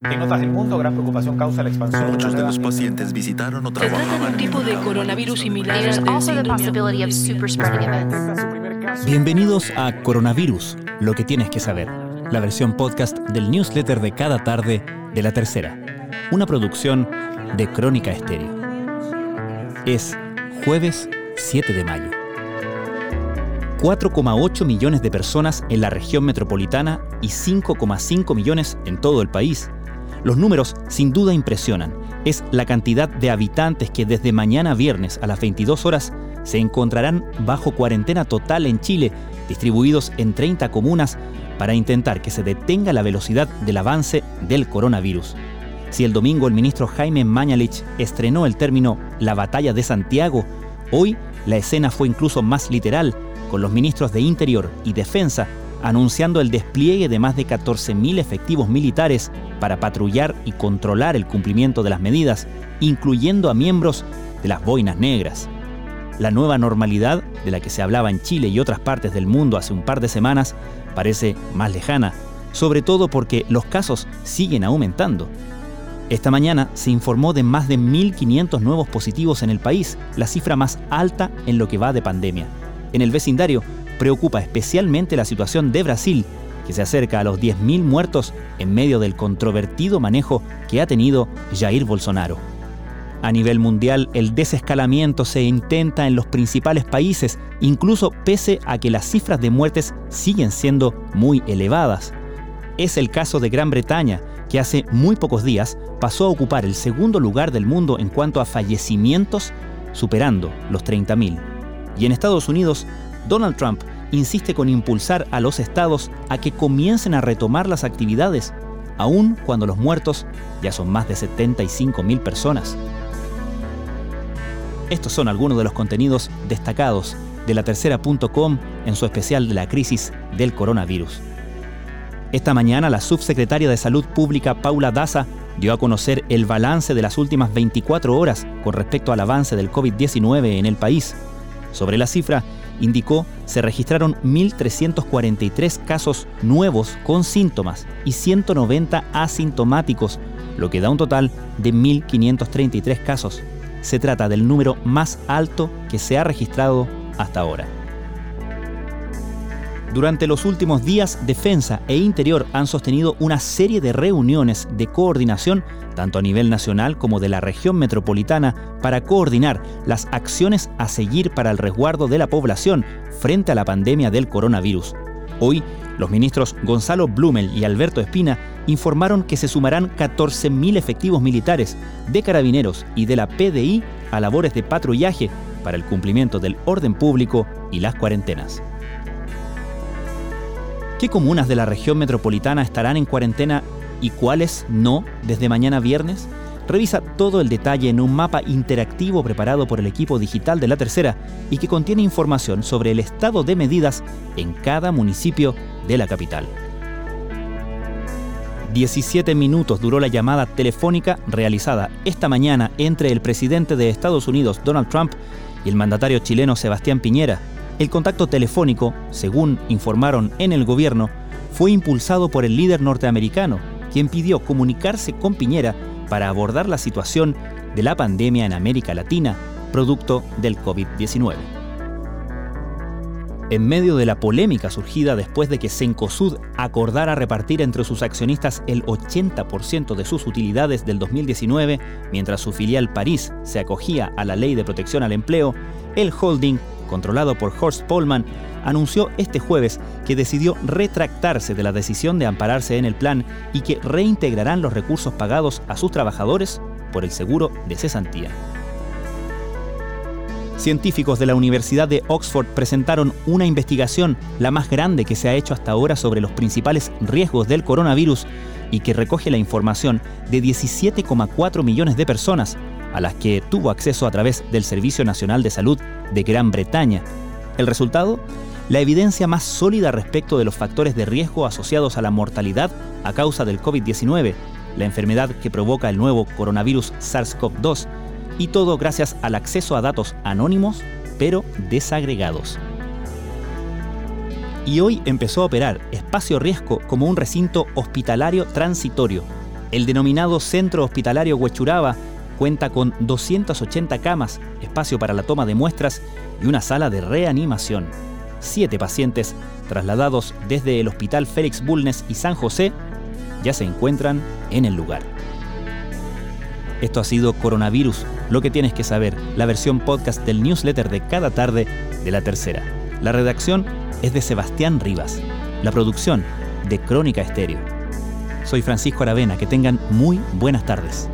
En otras del mundo, gran preocupación causa la expansión. Muchos de los pacientes visitaron o Se trata de trabajaban un tipo de coronavirus similar. Bienvenidos a Coronavirus, lo que tienes que saber, la versión podcast del newsletter de cada tarde de la tercera, una producción de Crónica Estéreo. Es jueves 7 de mayo. 4,8 millones de personas en la región metropolitana y 5,5 millones en todo el país. Los números sin duda impresionan. Es la cantidad de habitantes que desde mañana viernes a las 22 horas se encontrarán bajo cuarentena total en Chile, distribuidos en 30 comunas, para intentar que se detenga la velocidad del avance del coronavirus. Si el domingo el ministro Jaime Mañalich estrenó el término la batalla de Santiago, hoy la escena fue incluso más literal, con los ministros de Interior y Defensa anunciando el despliegue de más de 14.000 efectivos militares para patrullar y controlar el cumplimiento de las medidas, incluyendo a miembros de las boinas negras. La nueva normalidad de la que se hablaba en Chile y otras partes del mundo hace un par de semanas parece más lejana, sobre todo porque los casos siguen aumentando. Esta mañana se informó de más de 1.500 nuevos positivos en el país, la cifra más alta en lo que va de pandemia. En el vecindario preocupa especialmente la situación de Brasil, que se acerca a los 10.000 muertos en medio del controvertido manejo que ha tenido Jair Bolsonaro. A nivel mundial, el desescalamiento se intenta en los principales países, incluso pese a que las cifras de muertes siguen siendo muy elevadas. Es el caso de Gran Bretaña, que hace muy pocos días pasó a ocupar el segundo lugar del mundo en cuanto a fallecimientos, superando los 30.000. Y en Estados Unidos, Donald Trump insiste con impulsar a los estados a que comiencen a retomar las actividades, aun cuando los muertos ya son más de 75.000 personas. Estos son algunos de los contenidos destacados de la tercera.com en su especial de la crisis del coronavirus. Esta mañana la subsecretaria de Salud Pública Paula Daza dio a conocer el balance de las últimas 24 horas con respecto al avance del COVID-19 en el país. Sobre la cifra, indicó se registraron 1.343 casos nuevos con síntomas y 190 asintomáticos, lo que da un total de 1.533 casos. Se trata del número más alto que se ha registrado hasta ahora. Durante los últimos días, Defensa e Interior han sostenido una serie de reuniones de coordinación, tanto a nivel nacional como de la región metropolitana, para coordinar las acciones a seguir para el resguardo de la población frente a la pandemia del coronavirus. Hoy, los ministros Gonzalo Blumel y Alberto Espina informaron que se sumarán 14.000 efectivos militares de carabineros y de la PDI a labores de patrullaje para el cumplimiento del orden público y las cuarentenas. ¿Qué comunas de la región metropolitana estarán en cuarentena y cuáles no desde mañana viernes? Revisa todo el detalle en un mapa interactivo preparado por el equipo digital de la tercera y que contiene información sobre el estado de medidas en cada municipio de la capital. 17 minutos duró la llamada telefónica realizada esta mañana entre el presidente de Estados Unidos, Donald Trump, y el mandatario chileno Sebastián Piñera. El contacto telefónico, según informaron en el gobierno, fue impulsado por el líder norteamericano, quien pidió comunicarse con Piñera para abordar la situación de la pandemia en América Latina, producto del COVID-19. En medio de la polémica surgida después de que Cencosud acordara repartir entre sus accionistas el 80% de sus utilidades del 2019, mientras su filial París se acogía a la ley de protección al empleo, el holding, controlado por Horst Polman, anunció este jueves que decidió retractarse de la decisión de ampararse en el plan y que reintegrarán los recursos pagados a sus trabajadores por el seguro de cesantía. Científicos de la Universidad de Oxford presentaron una investigación, la más grande que se ha hecho hasta ahora sobre los principales riesgos del coronavirus y que recoge la información de 17,4 millones de personas a las que tuvo acceso a través del Servicio Nacional de Salud de Gran Bretaña. El resultado, la evidencia más sólida respecto de los factores de riesgo asociados a la mortalidad a causa del COVID-19, la enfermedad que provoca el nuevo coronavirus SARS-CoV-2, y todo gracias al acceso a datos anónimos pero desagregados. Y hoy empezó a operar Espacio Riesgo como un recinto hospitalario transitorio. El denominado Centro Hospitalario Huechuraba cuenta con 280 camas, espacio para la toma de muestras y una sala de reanimación. Siete pacientes trasladados desde el Hospital Félix Bulnes y San José ya se encuentran en el lugar. Esto ha sido Coronavirus, lo que tienes que saber, la versión podcast del newsletter de cada tarde de la tercera. La redacción es de Sebastián Rivas, la producción de Crónica Estéreo. Soy Francisco Aravena, que tengan muy buenas tardes.